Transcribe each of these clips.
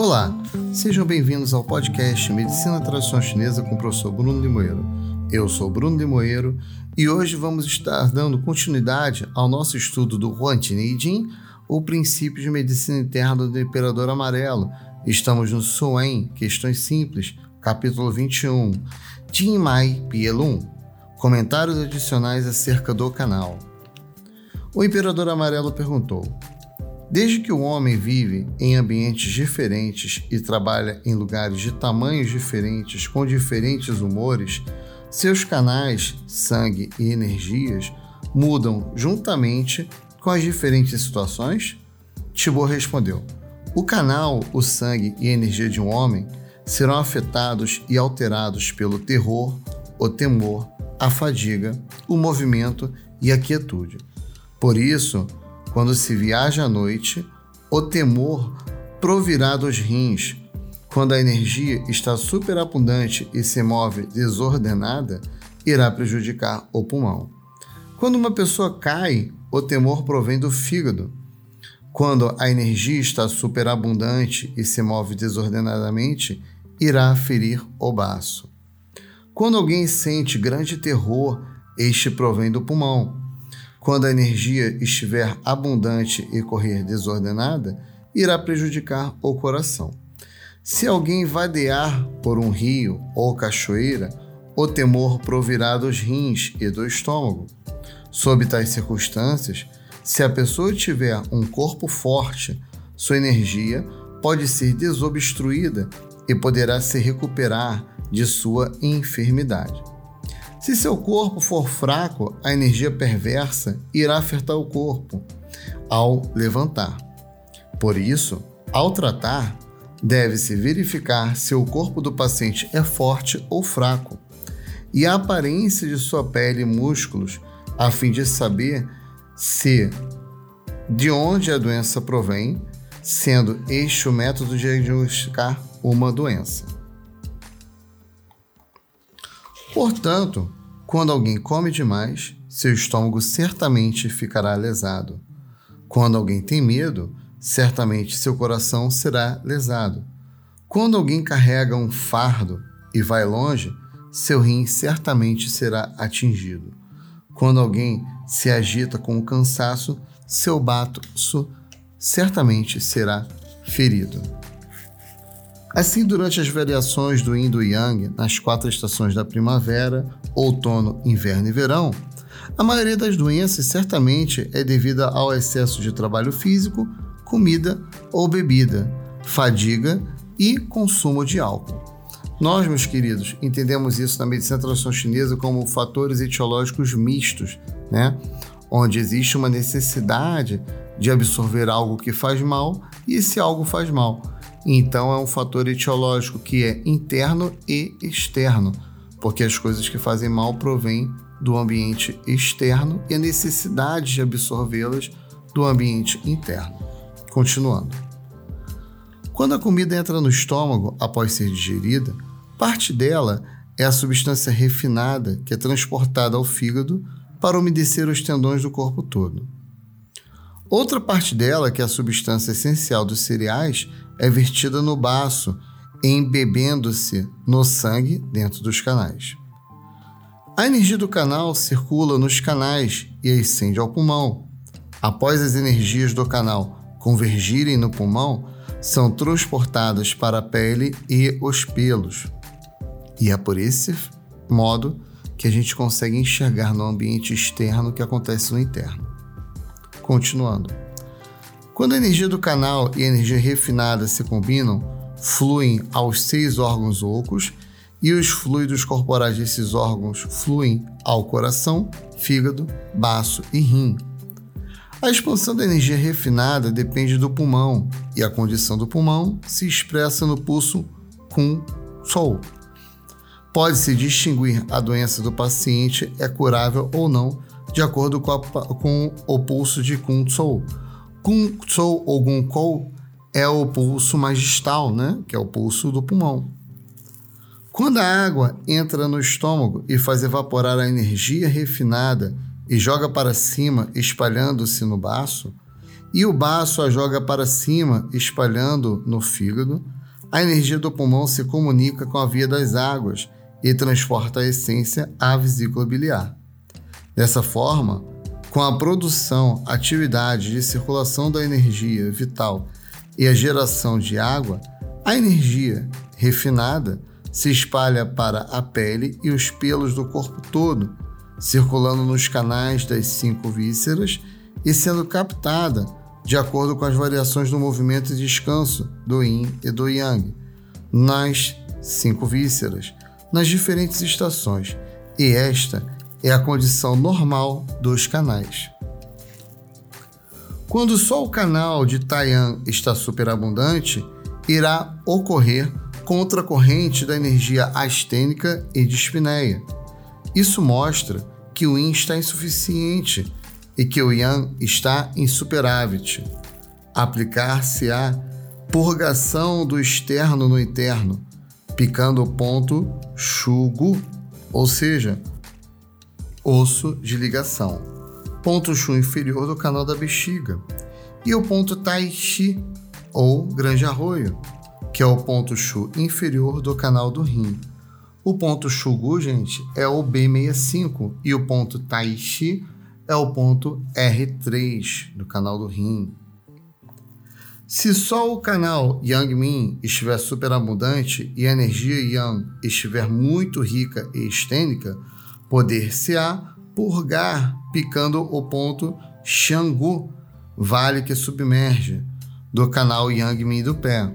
Olá, sejam bem-vindos ao podcast Medicina Tradicional Chinesa com o professor Bruno Limoeiro. Eu sou Bruno Limoeiro e hoje vamos estar dando continuidade ao nosso estudo do Huan Jin, o princípio de medicina interna do Imperador Amarelo. Estamos no Suen, Questões Simples, capítulo 21, Jin Mai Pielun, comentários adicionais acerca do canal. O Imperador Amarelo perguntou: Desde que o homem vive em ambientes diferentes e trabalha em lugares de tamanhos diferentes, com diferentes humores, seus canais, sangue e energias mudam juntamente com as diferentes situações? Tibor respondeu: O canal, o sangue e a energia de um homem serão afetados e alterados pelo terror, o temor, a fadiga, o movimento e a quietude. Por isso, quando se viaja à noite, o temor provirá dos rins. Quando a energia está superabundante e se move desordenada, irá prejudicar o pulmão. Quando uma pessoa cai, o temor provém do fígado. Quando a energia está superabundante e se move desordenadamente, irá ferir o baço. Quando alguém sente grande terror, este provém do pulmão. Quando a energia estiver abundante e correr desordenada, irá prejudicar o coração. Se alguém vadear por um rio ou cachoeira, o temor provirá dos rins e do estômago. Sob tais circunstâncias, se a pessoa tiver um corpo forte, sua energia pode ser desobstruída e poderá se recuperar de sua enfermidade. Se seu corpo for fraco, a energia perversa irá afetar o corpo ao levantar. Por isso, ao tratar, deve-se verificar se o corpo do paciente é forte ou fraco e a aparência de sua pele e músculos, a fim de saber se de onde a doença provém, sendo este o método de diagnosticar uma doença. Portanto, quando alguém come demais, seu estômago certamente ficará lesado. Quando alguém tem medo, certamente seu coração será lesado. Quando alguém carrega um fardo e vai longe, seu rim certamente será atingido. Quando alguém se agita com o cansaço, seu bato certamente será ferido. Assim, durante as variações do Yin do Yang, nas quatro estações da primavera, outono, inverno e verão, a maioria das doenças certamente é devida ao excesso de trabalho físico, comida ou bebida, fadiga e consumo de álcool. Nós, meus queridos, entendemos isso na medicina tradicional chinesa como fatores etiológicos mistos, né? onde existe uma necessidade de absorver algo que faz mal e esse algo faz mal. Então é um fator etiológico que é interno e externo, porque as coisas que fazem mal provêm do ambiente externo e a necessidade de absorvê-las do ambiente interno. Continuando. Quando a comida entra no estômago após ser digerida, parte dela é a substância refinada que é transportada ao fígado para umedecer os tendões do corpo todo. Outra parte dela, que é a substância essencial dos cereais, é vertida no baço, embebendo-se no sangue dentro dos canais. A energia do canal circula nos canais e ascende ao pulmão. Após as energias do canal convergirem no pulmão, são transportadas para a pele e os pelos. E é por esse modo que a gente consegue enxergar no ambiente externo o que acontece no interno. Continuando. Quando a energia do canal e a energia refinada se combinam, fluem aos seis órgãos ocos e os fluidos corporais desses órgãos fluem ao coração, fígado, baço e rim. A expansão da energia refinada depende do pulmão e a condição do pulmão se expressa no pulso com sol. Pode-se distinguir a doença do paciente é curável ou não, de acordo com, a, com o pulso de Kun Sol Gun Tsou ou Kou é o pulso magistal, né? que é o pulso do pulmão. Quando a água entra no estômago e faz evaporar a energia refinada e joga para cima, espalhando-se no baço, e o baço a joga para cima, espalhando no fígado, a energia do pulmão se comunica com a via das águas e transporta a essência à vesícula biliar. Dessa forma, com a produção, atividade de circulação da energia vital e a geração de água, a energia refinada se espalha para a pele e os pelos do corpo todo, circulando nos canais das cinco vísceras e sendo captada de acordo com as variações do movimento e descanso do Yin e do Yang nas cinco vísceras, nas diferentes estações, e esta é a condição normal dos canais. Quando só o canal de Taiyan está superabundante, irá ocorrer contracorrente da energia astênica e de espinéia. Isso mostra que o Yin está insuficiente e que o Yang está em superávit. Aplicar-se-á purgação do externo no interno, picando o ponto Shugu, ou seja, osso de ligação, ponto Shu inferior do canal da bexiga, e o ponto Tai Chi, ou grande arroio, que é o ponto Shu inferior do canal do rim. O ponto Shugu, gente, é o B65 e o ponto Tai Chi é o ponto R3 do canal do rim. Se só o canal Yang Min estiver superabundante e a energia Yang estiver muito rica e estênica, poder-se-á purgar picando o ponto Xiangu, vale que submerge, do canal Yang Min do pé.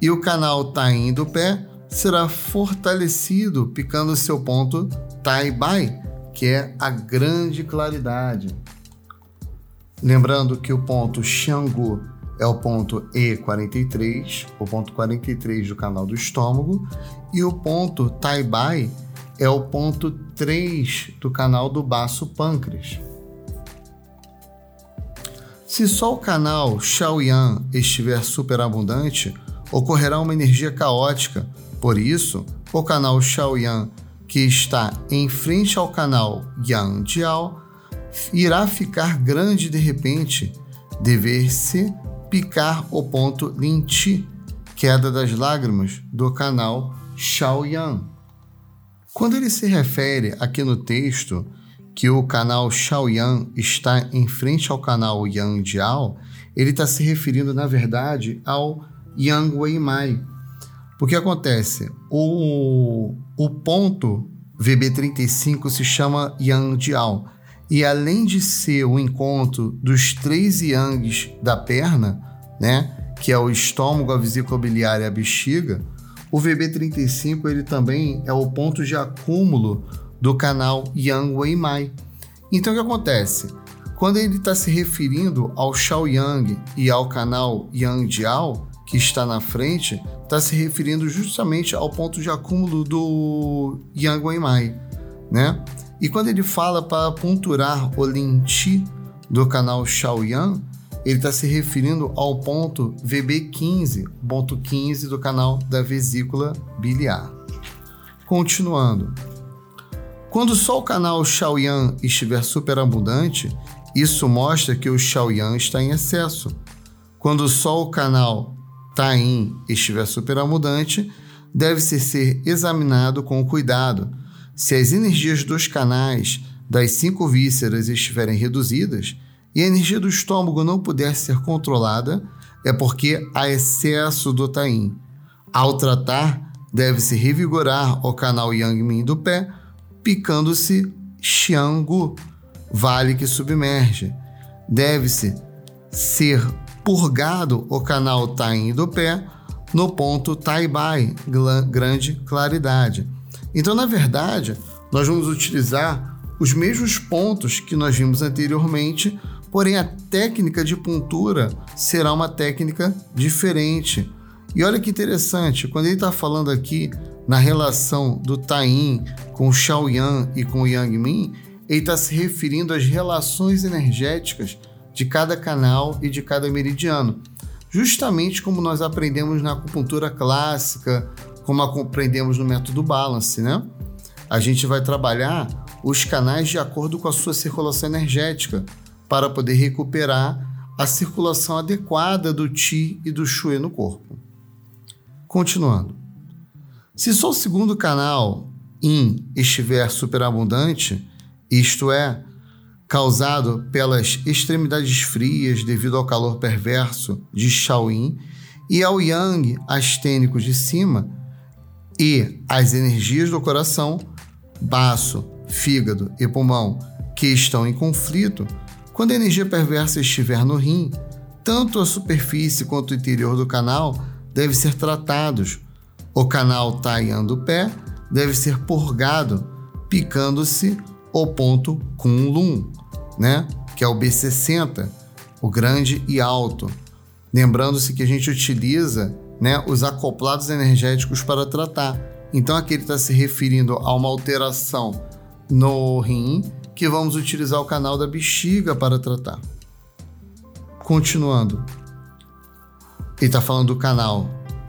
E o canal Tain do pé será fortalecido picando seu ponto Tai Bai, que é a grande claridade. Lembrando que o ponto Xiangu é o ponto E43, o ponto 43 do canal do estômago, e o ponto Tai Bai é o ponto 3 do canal do baço pâncreas. Se só o canal Xiaoyan estiver superabundante, ocorrerá uma energia caótica. Por isso, o canal Xiaoyan que está em frente ao canal Yangjiao irá ficar grande de repente, dever-se picar o ponto Linti, queda das lágrimas, do canal Xiaoyan. Quando ele se refere aqui no texto que o canal Xiaoyan está em frente ao canal Yangjiao, ele está se referindo, na verdade, ao Yang Weimai, o que acontece? O, o ponto VB35 se chama Yang Jiao. E além de ser o encontro dos três yangs da perna, né, que é o estômago, a vesícula biliar e a bexiga, o VB35 ele também é o ponto de acúmulo do canal Yang Weimai. Então o que acontece? Quando ele está se referindo ao Xiaoyang e ao canal Yang Jiao, que está na frente, está se referindo justamente ao ponto de acúmulo do Yang Weimai, né? E quando ele fala para ponturar o lenti do canal Xiaoyan, ele está se referindo ao ponto VB15, ponto 15 do canal da vesícula biliar. Continuando. Quando só o canal Xiaoyan estiver superabundante, isso mostra que o Xiaoyan está em excesso. Quando só o canal Tain estiver superamudante, deve-se ser examinado com cuidado. Se as energias dos canais das cinco vísceras estiverem reduzidas e a energia do estômago não puder ser controlada, é porque há excesso do Tain. Ao tratar, deve-se revigorar o canal Yang do pé, picando-se Xiangu, vale que submerge. Deve-se ser purgado o canal Tain do pé no ponto Tai Bai, grande claridade. Então, na verdade, nós vamos utilizar os mesmos pontos que nós vimos anteriormente, porém a técnica de puntura será uma técnica diferente. E olha que interessante, quando ele está falando aqui na relação do Tain com o Xiaoyan e com o Yang Min, ele está se referindo às relações energéticas de cada canal e de cada meridiano. Justamente como nós aprendemos na acupuntura clássica, como aprendemos no método Balance, né? A gente vai trabalhar os canais de acordo com a sua circulação energética para poder recuperar a circulação adequada do Qi e do Shui no corpo. Continuando. Se só o segundo canal Yin estiver superabundante, isto é, causado pelas extremidades frias devido ao calor perverso de Shaoyin e ao Yang astênico de cima, e as energias do coração, baço, fígado e pulmão que estão em conflito, quando a energia perversa estiver no rim, tanto a superfície quanto o interior do canal devem ser tratados. O canal Taiyan do pé deve ser purgado, picando-se o ponto Kunlun, né? que é o B60, o grande e alto. Lembrando-se que a gente utiliza né, os acoplados energéticos para tratar. Então aqui ele está se referindo a uma alteração no rim que vamos utilizar o canal da bexiga para tratar. Continuando, ele está falando do canal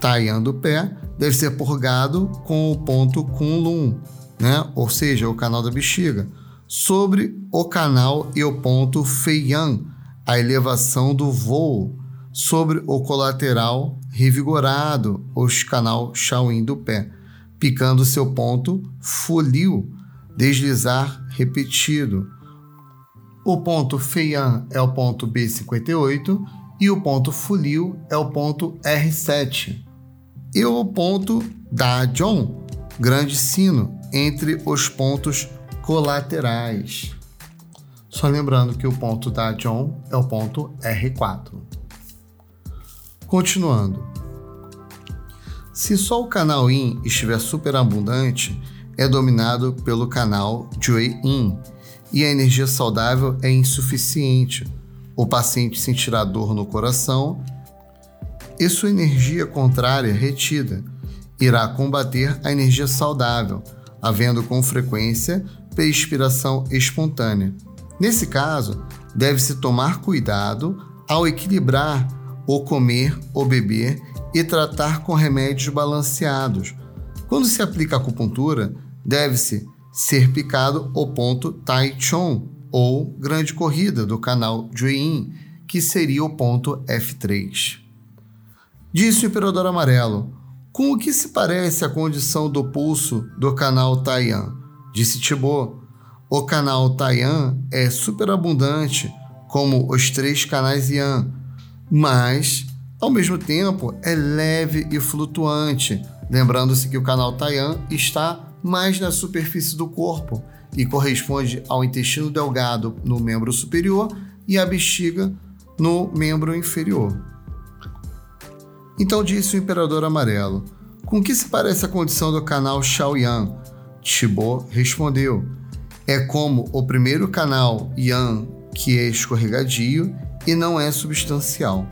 Taian do pé, deve ser purgado com o ponto Kunlun, né? ou seja, o canal da bexiga, sobre o canal e o ponto Feiyan, a elevação do voo, sobre o colateral revigorado, o canal Shaoyin do pé, picando seu ponto Fuliu, deslizar repetido. O ponto Feiyan é o ponto B58 e o ponto Fuliu é o ponto R7. E o ponto Da John, grande sino, entre os pontos colaterais. Só lembrando que o ponto da John é o ponto R4. Continuando. Se só o canal Yin estiver superabundante, é dominado pelo canal Jui-In e a energia saudável é insuficiente. O paciente sentirá dor no coração e sua energia contrária retida irá combater a energia saudável, havendo com frequência perspiração espontânea. Nesse caso, deve-se tomar cuidado ao equilibrar o comer ou beber e tratar com remédios balanceados. Quando se aplica acupuntura, deve-se ser picado o ponto Tai Chong, ou grande corrida do canal Juin, que seria o ponto F3. Disse o Imperador Amarelo, com o que se parece a condição do pulso do canal Taiyan? Disse Thibaut, o canal Taiyan é superabundante, como os três canais Yan, mas, ao mesmo tempo, é leve e flutuante, lembrando-se que o canal Taiyan está mais na superfície do corpo e corresponde ao intestino delgado no membro superior e à bexiga no membro inferior. Então disse o Imperador Amarelo: Com que se parece a condição do canal Shaoyan? Chibo respondeu: É como o primeiro canal Yan, que é escorregadio e não é substancial.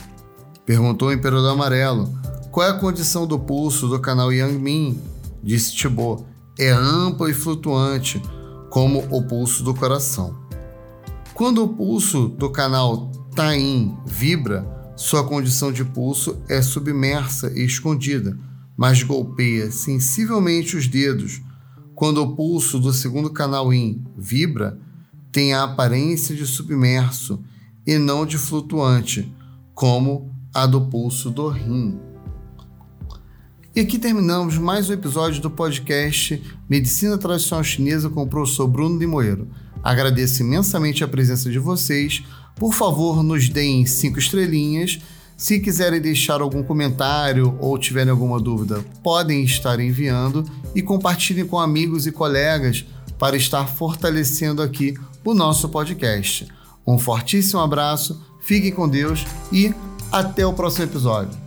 Perguntou o Imperador Amarelo: Qual é a condição do pulso do canal Yang Disse Chibo: é amplo e flutuante, como o pulso do coração. Quando o pulso do canal Tain vibra, sua condição de pulso é submersa e escondida, mas golpeia sensivelmente os dedos. Quando o pulso do segundo canal Yin vibra, tem a aparência de submerso e não de flutuante, como a do pulso do rim. E aqui terminamos mais um episódio do podcast Medicina Tradicional Chinesa com o professor Bruno Limoeiro. Agradeço imensamente a presença de vocês. Por favor, nos deem cinco estrelinhas. Se quiserem deixar algum comentário ou tiverem alguma dúvida, podem estar enviando e compartilhem com amigos e colegas para estar fortalecendo aqui o nosso podcast. Um fortíssimo abraço, fiquem com Deus e até o próximo episódio.